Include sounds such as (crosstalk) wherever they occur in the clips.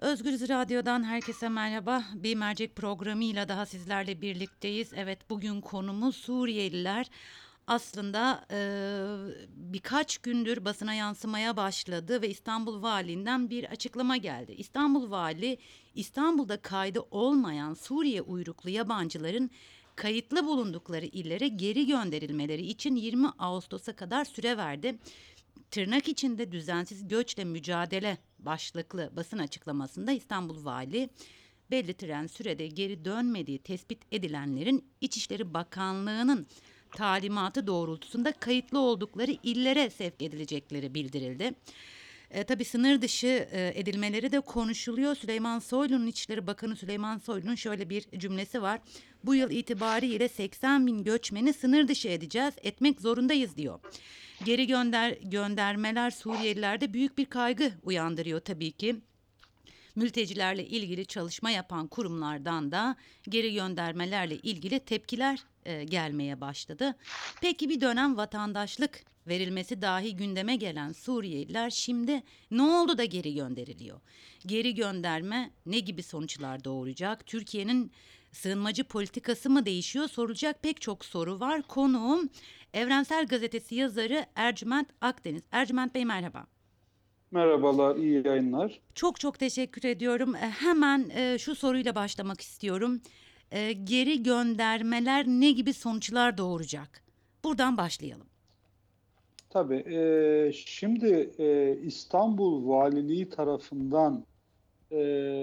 Özgürüz Radyo'dan herkese merhaba. Bir mercek programıyla daha sizlerle birlikteyiz. Evet bugün konumuz Suriyeliler. Aslında e, birkaç gündür basına yansımaya başladı ve İstanbul Valiliğinden bir açıklama geldi. İstanbul Vali İstanbul'da kaydı olmayan Suriye uyruklu yabancıların kayıtlı bulundukları illere geri gönderilmeleri için 20 Ağustos'a kadar süre verdi tırnak içinde düzensiz göçle mücadele başlıklı basın açıklamasında İstanbul Vali belli tren sürede geri dönmediği tespit edilenlerin İçişleri Bakanlığı'nın talimatı doğrultusunda kayıtlı oldukları illere sevk edilecekleri bildirildi. E, tabii sınır dışı e, edilmeleri de konuşuluyor. Süleyman Soylu'nun İçişleri Bakanı Süleyman Soylu'nun şöyle bir cümlesi var. Bu yıl itibariyle 80 bin göçmeni sınır dışı edeceğiz, etmek zorundayız diyor. Geri gönder göndermeler Suriyelilerde büyük bir kaygı uyandırıyor tabii ki. Mültecilerle ilgili çalışma yapan kurumlardan da geri göndermelerle ilgili tepkiler e, gelmeye başladı. Peki bir dönem vatandaşlık verilmesi dahi gündeme gelen Suriyeliler şimdi ne oldu da geri gönderiliyor? Geri gönderme ne gibi sonuçlar doğuracak? Türkiye'nin sığınmacı politikası mı değişiyor? Sorulacak pek çok soru var. Konuğum Evrensel Gazetesi yazarı Ercüment Akdeniz. Ercüment Bey merhaba. Merhabalar, iyi yayınlar. Çok çok teşekkür ediyorum. E, hemen e, şu soruyla başlamak istiyorum. E, geri göndermeler ne gibi sonuçlar doğuracak? Buradan başlayalım. Tabii, e, şimdi e, İstanbul Valiliği tarafından e,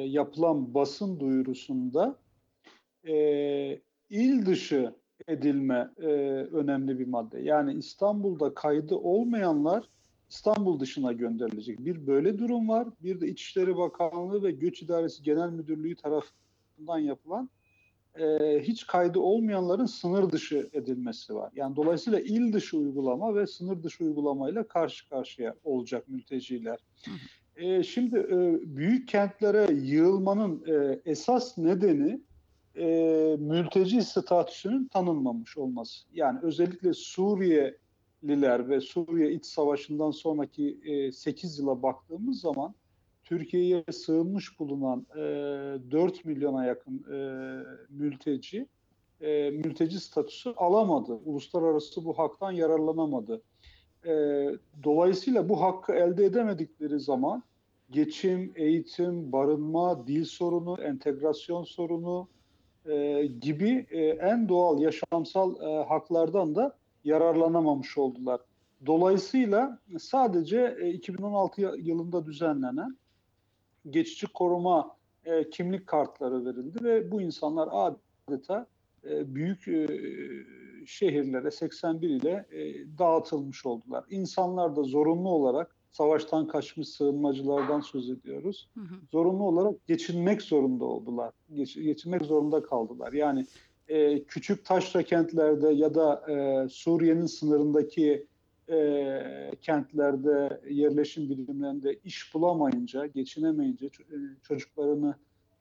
yapılan basın duyurusunda e, il dışı edilme e, önemli bir madde. Yani İstanbul'da kaydı olmayanlar İstanbul dışına gönderilecek. Bir böyle durum var. Bir de İçişleri Bakanlığı ve Göç İdaresi Genel Müdürlüğü tarafından yapılan e, hiç kaydı olmayanların sınır dışı edilmesi var. Yani dolayısıyla il dışı uygulama ve sınır dışı uygulamayla karşı karşıya olacak mülteciler. E, şimdi e, büyük kentlere yığılmanın e, esas nedeni e, mülteci statüsünün tanınmamış olması. Yani özellikle Suriyeliler ve Suriye iç savaşından sonraki e, 8 yıla baktığımız zaman Türkiye'ye sığınmış bulunan e, 4 milyona yakın e, mülteci e, mülteci statüsü alamadı. Uluslararası bu haktan yararlanamadı. E, dolayısıyla bu hakkı elde edemedikleri zaman geçim, eğitim, barınma, dil sorunu, entegrasyon sorunu e, gibi e, en doğal yaşamsal e, haklardan da yararlanamamış oldular. Dolayısıyla sadece e, 2016 yılında düzenlenen geçici koruma kimlik kartları verildi ve bu insanlar adeta büyük şehirlere 81 ile dağıtılmış oldular. İnsanlar da zorunlu olarak savaştan kaçmış sığınmacılardan söz ediyoruz. Hı hı. Zorunlu olarak geçinmek zorunda oldular. Geç, geçinmek zorunda kaldılar. Yani e, küçük taşra kentlerde ya da e, Suriye'nin sınırındaki e, kentlerde, yerleşim birimlerinde iş bulamayınca, geçinemeyince, çocuklarını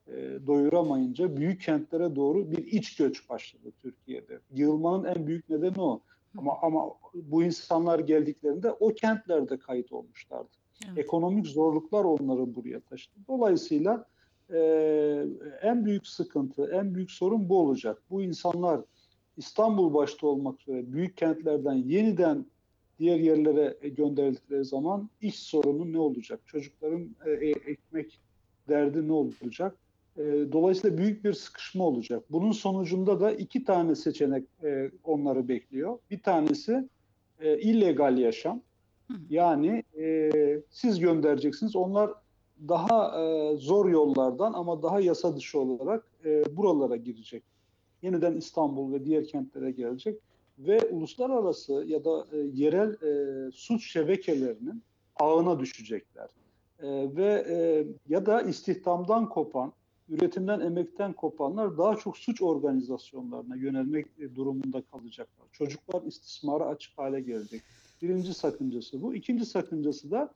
e, doyuramayınca büyük kentlere doğru bir iç göç başladı Türkiye'de. Yığılmanın en büyük nedeni o. Ama ama bu insanlar geldiklerinde o kentlerde kayıt olmuşlardı. Evet. Ekonomik zorluklar onları buraya taşıdı. Dolayısıyla e, en büyük sıkıntı, en büyük sorun bu olacak. Bu insanlar İstanbul başta olmak üzere büyük kentlerden yeniden diğer yerlere gönderildikleri zaman iş sorunu ne olacak? Çocukların e, e, ekmek derdi ne olacak? E, dolayısıyla büyük bir sıkışma olacak. Bunun sonucunda da iki tane seçenek e, onları bekliyor. Bir tanesi e, illegal yaşam. Yani e, siz göndereceksiniz. Onlar daha e, zor yollardan ama daha yasa dışı olarak e, buralara girecek. Yeniden İstanbul ve diğer kentlere gelecek ve uluslararası ya da e, yerel e, suç şebekelerinin ağına düşecekler. E, ve e, ya da istihdamdan kopan, üretimden, emekten kopanlar daha çok suç organizasyonlarına yönelmek e, durumunda kalacaklar. Çocuklar istismara açık hale gelecek. Birinci sakıncası bu. İkinci sakıncası da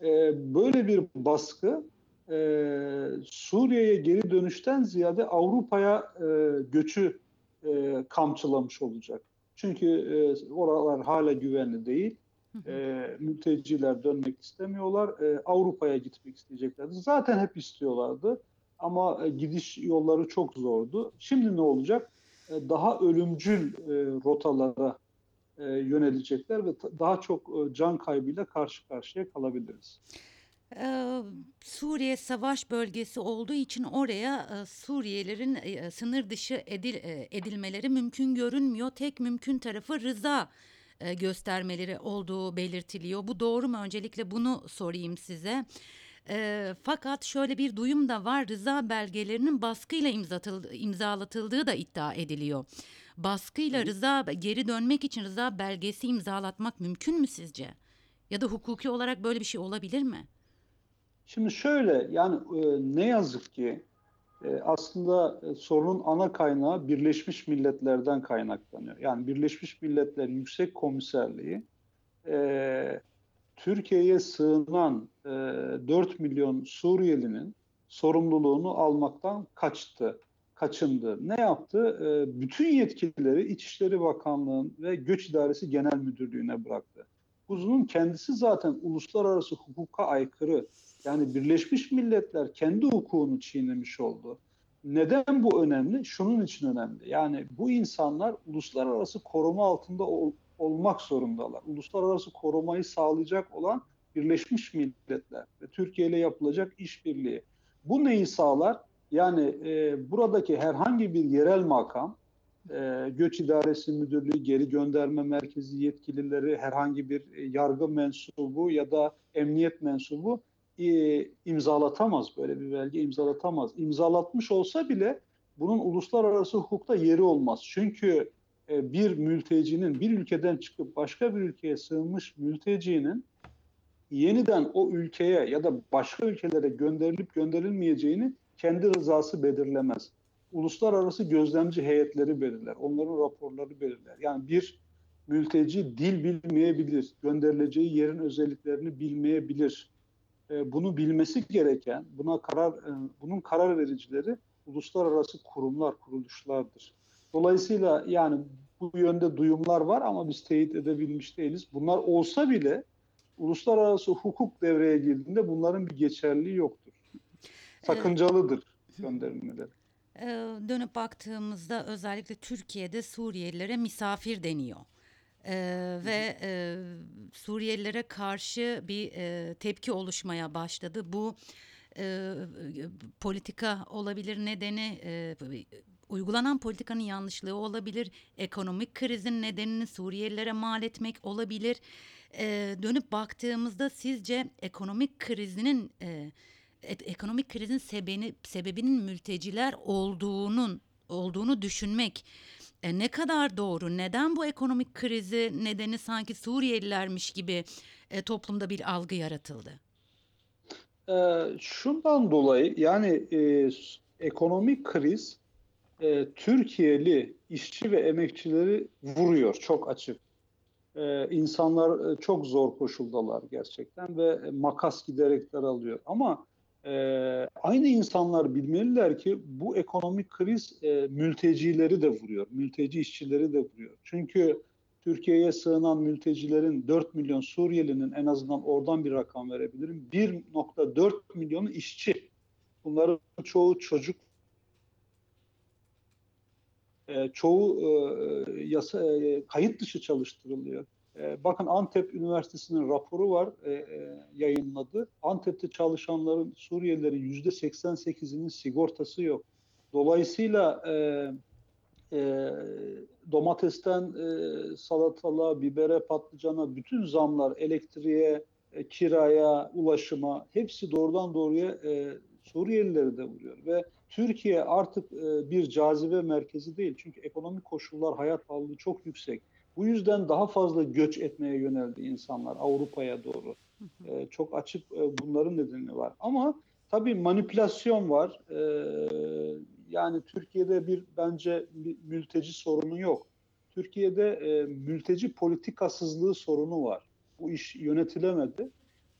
e, böyle bir baskı e, Suriye'ye geri dönüşten ziyade Avrupa'ya e, göçü e, kamçılamış olacak. Çünkü e, oralar hala güvenli değil. E, mülteciler dönmek istemiyorlar. E, Avrupa'ya gitmek isteyeceklerdi. Zaten hep istiyorlardı. Ama e, gidiş yolları çok zordu. Şimdi ne olacak? E, daha ölümcül e, rotalara yönelecekler ve daha çok can kaybıyla karşı karşıya kalabiliriz. Eee, Suriye savaş bölgesi olduğu için oraya e, Suriyelilerin e, sınır dışı edil, e, edilmeleri mümkün görünmüyor. Tek mümkün tarafı rıza e, göstermeleri olduğu belirtiliyor. Bu doğru mu? Öncelikle bunu sorayım size. Eee, fakat şöyle bir duyum da var. Rıza belgelerinin baskıyla imzatıl- imzalatıldığı da iddia ediliyor. Baskıyla rıza geri dönmek için rıza belgesi imzalatmak mümkün mü sizce? Ya da hukuki olarak böyle bir şey olabilir mi? Şimdi şöyle yani e, ne yazık ki e, aslında e, sorunun ana kaynağı Birleşmiş Milletler'den kaynaklanıyor. Yani Birleşmiş Milletler Yüksek Komiserliği e, Türkiye'ye sığınan e, 4 milyon Suriyelinin sorumluluğunu almaktan kaçtı, kaçındı. Ne yaptı? E, bütün yetkileri İçişleri Bakanlığı'nın ve Göç İdaresi Genel Müdürlüğü'ne bıraktı. Bunun kendisi zaten uluslararası hukuka aykırı. Yani Birleşmiş Milletler kendi hukukunu çiğnemiş oldu. Neden bu önemli? Şunun için önemli. Yani bu insanlar uluslararası koruma altında olmak zorundalar. Uluslararası korumayı sağlayacak olan Birleşmiş Milletler ve Türkiye ile yapılacak işbirliği. Bu neyi sağlar? Yani e, buradaki herhangi bir yerel makam, e, Göç İdaresi Müdürlüğü, Geri Gönderme Merkezi yetkilileri, herhangi bir e, yargı mensubu ya da emniyet mensubu e, imzalatamaz böyle bir belge imzalatamaz. İmzalatmış olsa bile bunun uluslararası hukukta yeri olmaz. Çünkü bir mültecinin bir ülkeden çıkıp başka bir ülkeye sığınmış mültecinin yeniden o ülkeye ya da başka ülkelere gönderilip gönderilmeyeceğini kendi rızası belirlemez. Uluslararası gözlemci heyetleri belirler. Onların raporları belirler. Yani bir mülteci dil bilmeyebilir. Gönderileceği yerin özelliklerini bilmeyebilir. E, bunu bilmesi gereken, buna karar e, bunun karar vericileri uluslararası kurumlar, kuruluşlardır. Dolayısıyla yani bu yönde duyumlar var ama biz teyit edebilmiş değiliz. Bunlar olsa bile uluslararası hukuk devreye girdiğinde bunların bir geçerliği yoktur. Sakıncalıdır gönderilmeleri. Ee, dönüp baktığımızda özellikle Türkiye'de Suriyelilere misafir deniyor. Ee, ve e, Suriyelilere karşı bir e, tepki oluşmaya başladı. Bu e, politika olabilir nedeni, e, uygulanan politikanın yanlışlığı olabilir, ekonomik krizin nedenini Suriyelilere mal etmek olabilir. E, dönüp baktığımızda sizce ekonomik krizinin e, ekonomik krizin sebebini, sebebinin mülteciler olduğunun olduğunu düşünmek e, ne kadar doğru? Neden bu ekonomik krizi nedeni sanki Suriyelilermiş gibi e, toplumda bir algı yaratıldı? Ee, şundan dolayı yani e, ekonomik kriz e, Türkiye'li işçi ve emekçileri vuruyor çok açık. Ee, insanlar e, çok zor koşuldalar gerçekten ve makas giderek daralıyor. Ama e, aynı insanlar bilmeliler ki bu ekonomik kriz e, mültecileri de vuruyor, mülteci işçileri de vuruyor. Çünkü Türkiye'ye sığınan mültecilerin 4 milyon Suriyelinin en azından oradan bir rakam verebilirim. 1.4 milyonu işçi. Bunların çoğu çocuk e, çoğu e, yasa e, kayıt dışı çalıştırılıyor. E, bakın Antep Üniversitesi'nin raporu var e, e, yayınladı. Antep'te çalışanların Suriyelilerin yüzde 88'inin sigortası yok. Dolayısıyla e, e, domatesten e, salatalığa, bibere, patlıcana bütün zamlar elektriğe, e, kiraya, ulaşıma hepsi doğrudan doğruya e, Suriyelileri de vuruyor ve Türkiye artık e, bir cazibe merkezi değil. Çünkü ekonomik koşullar, hayat pahalılığı çok yüksek. Bu yüzden daha fazla göç etmeye yöneldi insanlar Avrupa'ya doğru. E, çok açık e, bunların nedeni var. Ama tabii manipülasyon var. E, yani Türkiye'de bir bence bir mülteci sorunu yok. Türkiye'de e, mülteci politikasızlığı sorunu var. Bu iş yönetilemedi.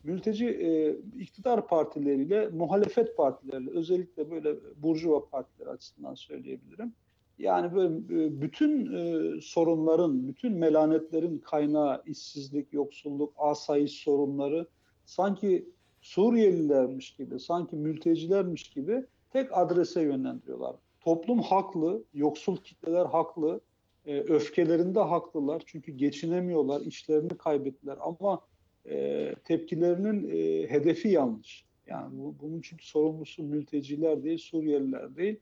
Mülteci e, iktidar partileriyle, muhalefet partileriyle, özellikle böyle burjuva partileri açısından söyleyebilirim. Yani böyle e, bütün e, sorunların, bütün melanetlerin kaynağı işsizlik, yoksulluk, asayiş sorunları sanki Suriyelilermiş gibi, sanki mültecilermiş gibi tek adrese yönlendiriyorlar. Toplum haklı, yoksul kitleler haklı, e, öfkelerinde haklılar çünkü geçinemiyorlar, işlerini kaybettiler ama e, tepkilerinin e, hedefi yanlış. Yani bu, bunun çünkü sorumlusu mülteciler değil, Suriyeliler değil.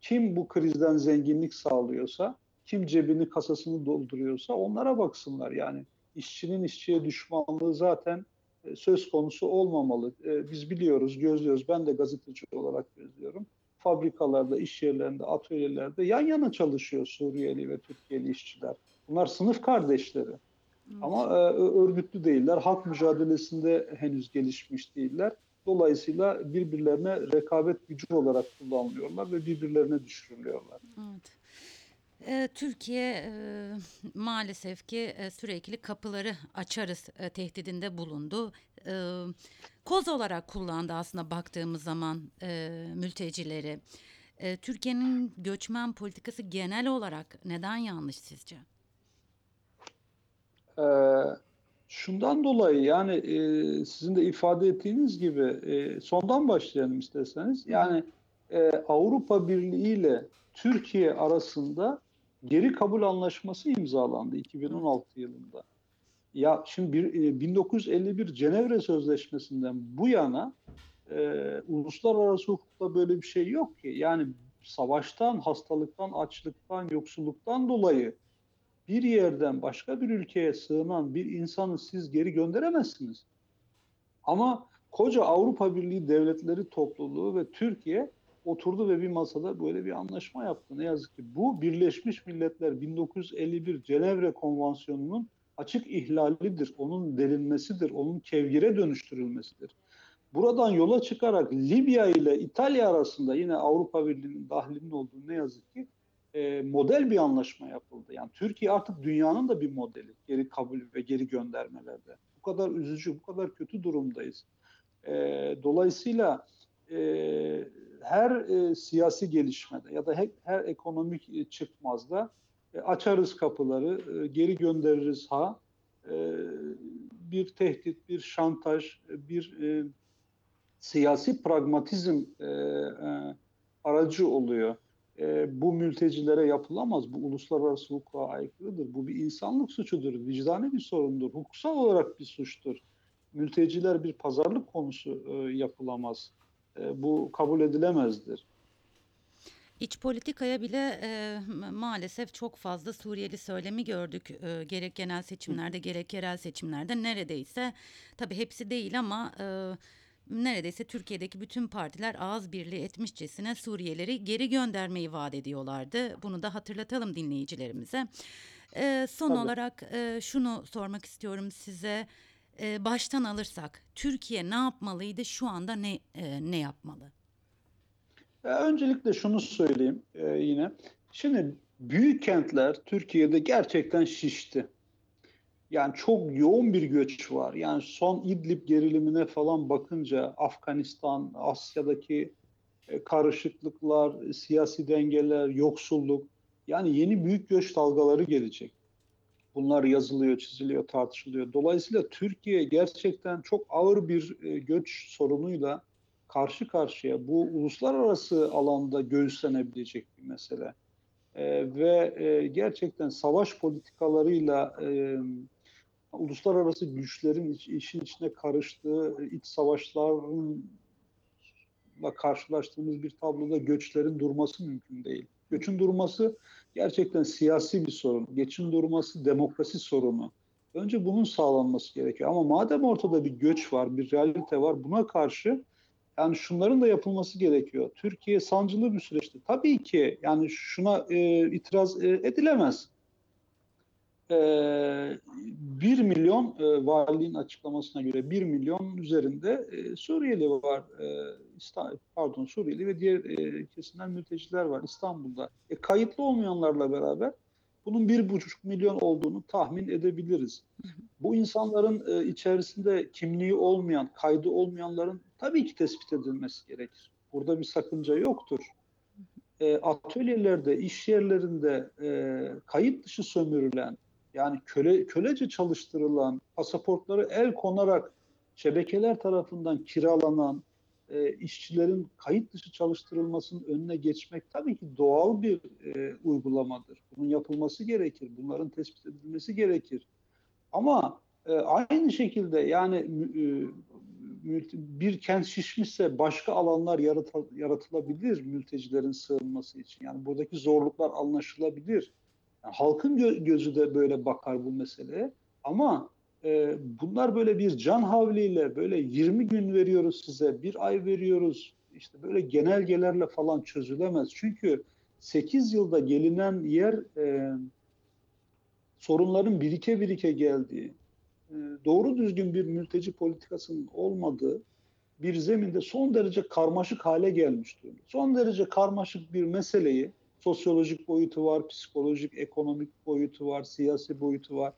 Kim bu krizden zenginlik sağlıyorsa, kim cebini kasasını dolduruyorsa onlara baksınlar. Yani işçinin işçiye düşmanlığı zaten e, söz konusu olmamalı. E, biz biliyoruz, gözlüyoruz. Ben de gazeteci olarak gözlüyorum. Fabrikalarda, iş yerlerinde, atölyelerde yan yana çalışıyor Suriyeli ve Türkiye'li işçiler. Bunlar sınıf kardeşleri. Ama e, örgütlü değiller. Halk mücadelesinde henüz gelişmiş değiller. Dolayısıyla birbirlerine rekabet gücü olarak kullanılıyorlar ve birbirlerine düşürülüyorlar. Evet. Ee, Türkiye e, maalesef ki e, sürekli kapıları açarız e, tehdidinde bulundu. E, koz olarak kullandı aslında baktığımız zaman e, mültecileri. E, Türkiye'nin göçmen politikası genel olarak neden yanlış sizce? Ee, şundan dolayı yani e, sizin de ifade ettiğiniz gibi e, sondan başlayalım isterseniz. Yani e, Avrupa Birliği ile Türkiye arasında geri kabul anlaşması imzalandı 2016 yılında. Ya şimdi bir, e, 1951 Cenevre Sözleşmesi'nden bu yana e, uluslararası hukukta böyle bir şey yok ki. Yani savaştan, hastalıktan, açlıktan, yoksulluktan dolayı bir yerden başka bir ülkeye sığınan bir insanı siz geri gönderemezsiniz. Ama koca Avrupa Birliği devletleri topluluğu ve Türkiye oturdu ve bir masada böyle bir anlaşma yaptı. Ne yazık ki bu Birleşmiş Milletler 1951 Cenevre Konvansiyonu'nun açık ihlalidir. Onun delinmesidir, onun kevgire dönüştürülmesidir. Buradan yola çıkarak Libya ile İtalya arasında yine Avrupa Birliği'nin dahilinin olduğu ne yazık ki e, model bir anlaşma yapıldı. Yani Türkiye artık dünyanın da bir modeli geri kabul ve geri göndermelerde. Bu kadar üzücü, bu kadar kötü durumdayız. E, dolayısıyla e, her e, siyasi gelişmede ya da her, her ekonomik çıkmazda e, açarız kapıları, e, geri göndeririz ha. E, bir tehdit, bir şantaj, bir e, siyasi pragmatizm e, e, aracı oluyor e, bu mültecilere yapılamaz. Bu uluslararası hukuka aykırıdır. Bu bir insanlık suçudur. Vicdani bir sorundur. Hukuksal olarak bir suçtur. Mülteciler bir pazarlık konusu e, yapılamaz. E, bu kabul edilemezdir. İç politikaya bile e, maalesef çok fazla Suriyeli söylemi gördük. E, gerek genel seçimlerde gerek yerel seçimlerde neredeyse tabii hepsi değil ama e, neredeyse Türkiye'deki bütün partiler ağız birliği etmişçesine Suriyelileri geri göndermeyi vaat ediyorlardı. Bunu da hatırlatalım dinleyicilerimize. E, son Tabii. olarak e, şunu sormak istiyorum size. E, baştan alırsak Türkiye ne yapmalıydı şu anda ne e, ne yapmalı? Öncelikle şunu söyleyeyim e, yine. Şimdi büyük kentler Türkiye'de gerçekten şişti. Yani çok yoğun bir göç var. Yani son İdlib gerilimine falan bakınca Afganistan, Asya'daki e, karışıklıklar, siyasi dengeler, yoksulluk yani yeni büyük göç dalgaları gelecek. Bunlar yazılıyor, çiziliyor, tartışılıyor. Dolayısıyla Türkiye gerçekten çok ağır bir e, göç sorunuyla karşı karşıya. Bu uluslararası alanda göğüslenebilecek bir mesele. E, ve e, gerçekten savaş politikalarıyla e, uluslararası güçlerin iç, işin içine karıştığı iç savaşlarla karşılaştığımız bir tabloda göçlerin durması mümkün değil. Göçün durması gerçekten siyasi bir sorun. Geçin durması demokrasi sorunu. Önce bunun sağlanması gerekiyor. Ama madem ortada bir göç var, bir realite var, buna karşı yani şunların da yapılması gerekiyor. Türkiye sancılı bir süreçte. Tabii ki yani şuna e, itiraz e, edilemez. E, 1 milyon e, açıklamasına göre 1 milyon üzerinde e, Suriyeli var. E, pardon Suriyeli ve diğer e, kesimler mülteciler var İstanbul'da. E, kayıtlı olmayanlarla beraber bunun bir buçuk milyon olduğunu tahmin edebiliriz. Bu insanların e, içerisinde kimliği olmayan, kaydı olmayanların tabii ki tespit edilmesi gerekir. Burada bir sakınca yoktur. e, atölyelerde, iş yerlerinde e, kayıt dışı sömürülen, yani köle kölece çalıştırılan, pasaportları el konarak şebekeler tarafından kiralanan e, işçilerin kayıt dışı çalıştırılmasının önüne geçmek tabii ki doğal bir e, uygulamadır. Bunun yapılması gerekir, bunların tespit edilmesi gerekir. Ama e, aynı şekilde yani e, bir kent şişmişse başka alanlar yaratılabilir mültecilerin sığınması için. Yani buradaki zorluklar anlaşılabilir. Yani halkın gö- gözü de böyle bakar bu meseleye. Ama e, bunlar böyle bir can havliyle böyle 20 gün veriyoruz size, bir ay veriyoruz. işte böyle genelgelerle falan çözülemez. Çünkü 8 yılda gelinen yer e, sorunların birike birike geldiği, e, doğru düzgün bir mülteci politikasının olmadığı bir zeminde son derece karmaşık hale gelmiş. Son derece karmaşık bir meseleyi sosyolojik boyutu var, psikolojik, ekonomik boyutu var, siyasi boyutu var.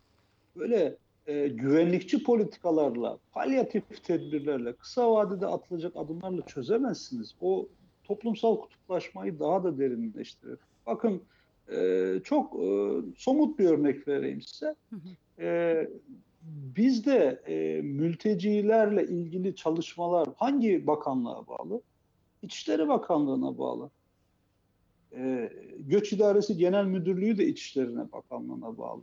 Böyle e, güvenlikçi politikalarla, palyatif tedbirlerle, kısa vadede atılacak adımlarla çözemezsiniz. O toplumsal kutuplaşmayı daha da derinleştirir. Bakın e, çok e, somut bir örnek vereyim size. E, bizde e, mültecilerle ilgili çalışmalar hangi bakanlığa bağlı? İçişleri Bakanlığı'na bağlı. E, Göç İdaresi Genel Müdürlüğü de İçişlerine Bakanlığı'na bağlı.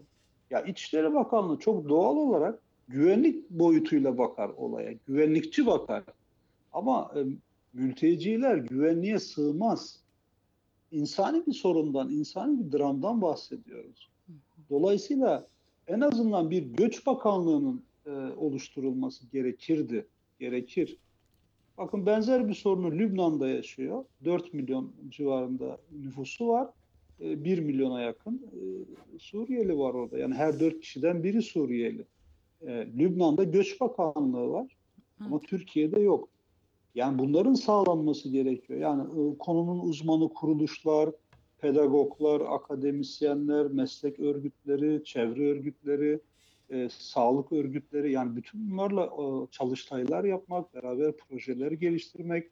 Ya İçişleri Bakanlığı çok doğal olarak güvenlik boyutuyla bakar olaya. Güvenlikçi bakar. Ama e, mülteciler güvenliğe sığmaz. İnsani bir sorundan, insani bir dramdan bahsediyoruz. Dolayısıyla en azından bir göç bakanlığının e, oluşturulması gerekirdi. Gerekir. Bakın benzer bir sorunu Lübnan'da yaşıyor. 4 milyon civarında nüfusu var. 1 milyona yakın e, Suriyeli var orada. Yani her 4 kişiden biri Suriyeli. E, Lübnan'da Göç Bakanlığı var. Ama Türkiye'de yok. Yani bunların sağlanması gerekiyor. Yani e, konunun uzmanı kuruluşlar, pedagoglar, akademisyenler, meslek örgütleri, çevre örgütleri, e, sağlık örgütleri yani bütün bunlarla e, çalıştaylar yapmak, beraber projeler geliştirmek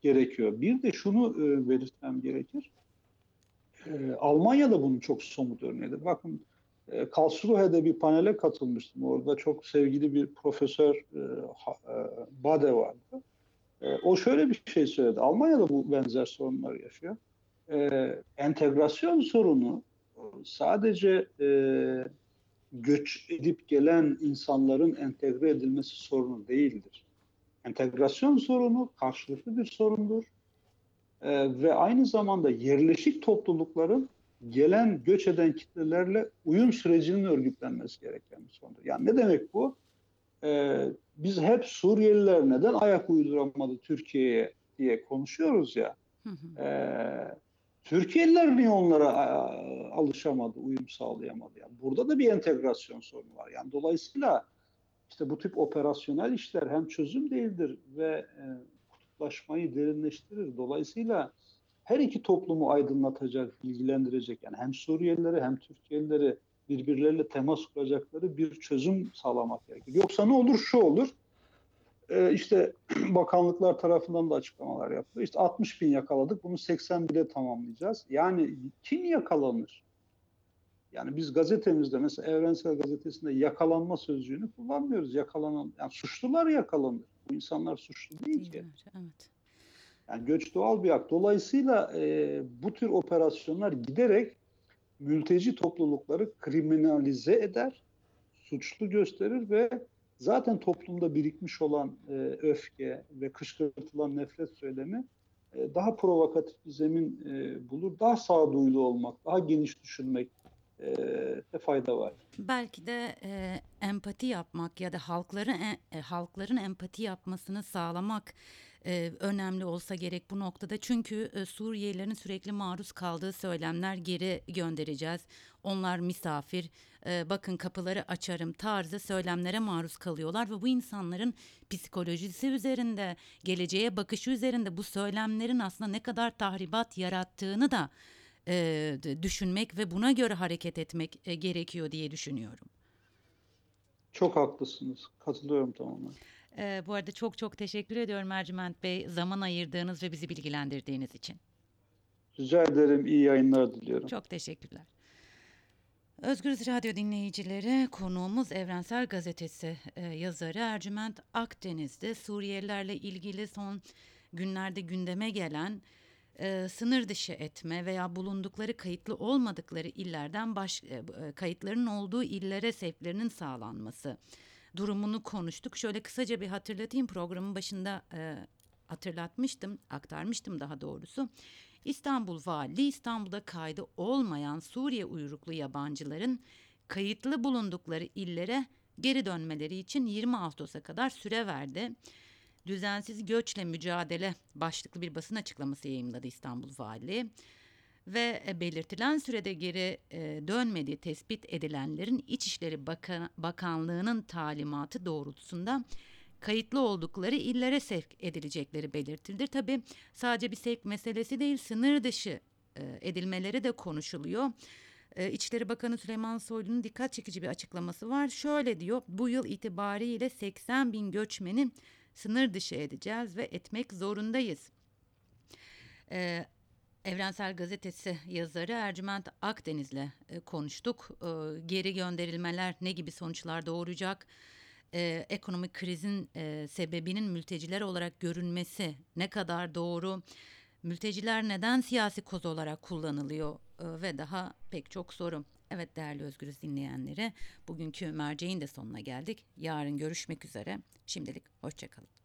gerekiyor. Bir de şunu e, belirtmem gerekir. E, Almanya'da bunun çok somut örneğidir. Bakın e, Karlsruhe'de bir panele katılmıştım. Orada çok sevgili bir profesör e, e, Bade vardı. E, o şöyle bir şey söyledi. Almanya'da bu benzer sorunlar yaşıyor. E, entegrasyon sorunu sadece e, göç edip gelen insanların entegre edilmesi sorunu değildir. Entegrasyon sorunu karşılıklı bir sorundur. Ee, ve aynı zamanda yerleşik toplulukların gelen göç eden kitlelerle uyum sürecinin örgütlenmesi gereken bir sorundur. Yani ne demek bu? Ee, biz hep Suriyeliler neden ayak uyduramadı Türkiye'ye diye konuşuyoruz ya. Ee, Suriyeliler niye onlara alışamadı, uyum sağlayamadı? Yani burada da bir entegrasyon sorunu var. Yani dolayısıyla işte bu tip operasyonel işler hem çözüm değildir ve e, kutuplaşmayı derinleştirir. Dolayısıyla her iki toplumu aydınlatacak, bilgilendirecek yani hem Suriyelileri hem Türkiye'lileri birbirleriyle temas kuracakları bir çözüm sağlamak gerekir. Yoksa ne olur? Şu olur. Ee, işte (clears throat) bakanlıklar tarafından da açıklamalar yapılıyor. İşte 60 bin yakaladık, bunu 80 bile tamamlayacağız. Yani kim yakalanır? Yani biz gazetemizde mesela Evrensel Gazetesi'nde yakalanma sözcüğünü kullanmıyoruz. Yakalanan, yani suçlular yakalanır. Bu insanlar suçlu değil ki. Evet. Yani göç doğal bir hak. Dolayısıyla e, bu tür operasyonlar giderek mülteci toplulukları kriminalize eder, suçlu gösterir ve zaten toplumda birikmiş olan e, öfke ve kışkırtılan nefret söylemi e, daha provokatif bir zemin e, bulur. Daha sağduyulu olmak, daha geniş düşünmek e, fayda var. Belki de e, empati yapmak ya da halkları e, halkların empati yapmasını sağlamak e, önemli olsa gerek bu noktada. Çünkü e, Suriyelilerin sürekli maruz kaldığı söylemler geri göndereceğiz. Onlar misafir, e, bakın kapıları açarım tarzı söylemlere maruz kalıyorlar ve bu insanların psikolojisi üzerinde, geleceğe bakışı üzerinde bu söylemlerin aslında ne kadar tahribat yarattığını da e, düşünmek ve buna göre hareket etmek e, gerekiyor diye düşünüyorum. Çok haklısınız. Katılıyorum tamamen. E, bu arada çok çok teşekkür ediyorum Ercüment Bey zaman ayırdığınız ve bizi bilgilendirdiğiniz için. Rica ederim. İyi yayınlar diliyorum. Çok teşekkürler. Özgürüz Radyo dinleyicileri, konuğumuz Evrensel Gazetesi e, yazarı Ercüment Akdeniz'de Suriyelilerle ilgili son günlerde gündeme gelen e, sınır dışı etme veya bulundukları kayıtlı olmadıkları illerden baş, e, e, kayıtlarının olduğu illere sevklerinin sağlanması durumunu konuştuk. Şöyle kısaca bir hatırlatayım programın başında e, hatırlatmıştım, aktarmıştım daha doğrusu. İstanbul Valiliği İstanbul'da kaydı olmayan Suriye uyruklu yabancıların kayıtlı bulundukları illere geri dönmeleri için 20 Ağustos'a kadar süre verdi. Düzensiz göçle mücadele başlıklı bir basın açıklaması yayımladı İstanbul Valiliği ve e, belirtilen sürede geri e, dönmediği tespit edilenlerin İçişleri Bakan- Bakanlığı'nın talimatı doğrultusunda kayıtlı oldukları illere sevk edilecekleri belirtildi. Tabi sadece bir sevk meselesi değil sınır dışı e, edilmeleri de konuşuluyor. İçişleri Bakanı Süleyman Soylu'nun dikkat çekici bir açıklaması var. Şöyle diyor bu yıl itibariyle 80 bin göçmeni sınır dışı edeceğiz ve etmek zorundayız. E, Evrensel Gazetesi yazarı Ercüment Akdeniz'le e, konuştuk. E, geri gönderilmeler ne gibi sonuçlar doğuracak? E, ekonomik krizin e, sebebinin mülteciler olarak görünmesi ne kadar doğru? Mülteciler neden siyasi koz olarak kullanılıyor ve daha pek çok soru. Evet değerli Özgürüz dinleyenleri bugünkü merceğin de sonuna geldik. Yarın görüşmek üzere. Şimdilik hoşçakalın.